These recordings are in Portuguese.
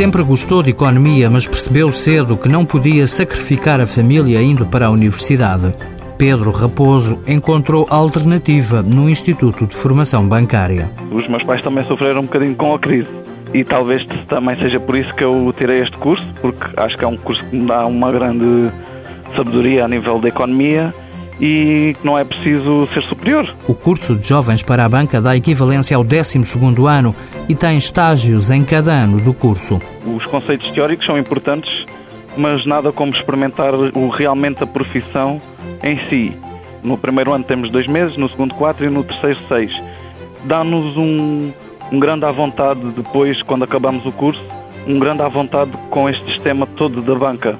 Sempre gostou de economia, mas percebeu cedo que não podia sacrificar a família indo para a universidade. Pedro Raposo encontrou alternativa no Instituto de Formação Bancária. Os meus pais também sofreram um bocadinho com a crise e talvez também seja por isso que eu tirei este curso, porque acho que é um curso que me dá uma grande sabedoria a nível da economia e que não é preciso ser superior. O curso de Jovens para a Banca dá equivalência ao 12º ano e tem estágios em cada ano do curso. Os conceitos teóricos são importantes, mas nada como experimentar o, realmente a profissão em si. No primeiro ano temos dois meses, no segundo quatro e no terceiro seis. Dá-nos um, um grande à vontade depois, quando acabamos o curso, um grande à vontade com este sistema todo da banca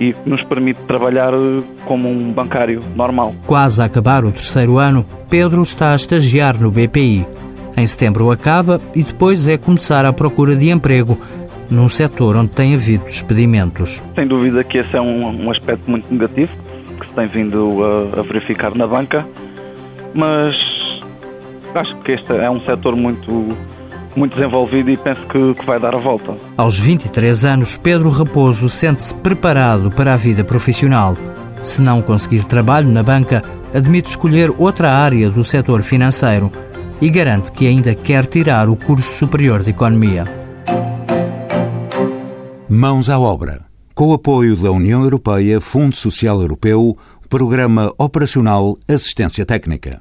e nos permite trabalhar eh, como um bancário normal. Quase a acabar o terceiro ano, Pedro está a estagiar no BPI. Em setembro acaba e depois é começar a procura de emprego num setor onde tem havido despedimentos. Sem dúvida que esse é um, um aspecto muito negativo que se tem vindo a, a verificar na banca, mas acho que este é um setor muito muito desenvolvido e penso que, que vai dar a volta. Aos 23 anos, Pedro Raposo sente-se preparado para a vida profissional. Se não conseguir trabalho na banca, admite escolher outra área do setor financeiro e garante que ainda quer tirar o curso superior de Economia. Mãos à obra. Com o apoio da União Europeia, Fundo Social Europeu, Programa Operacional Assistência Técnica.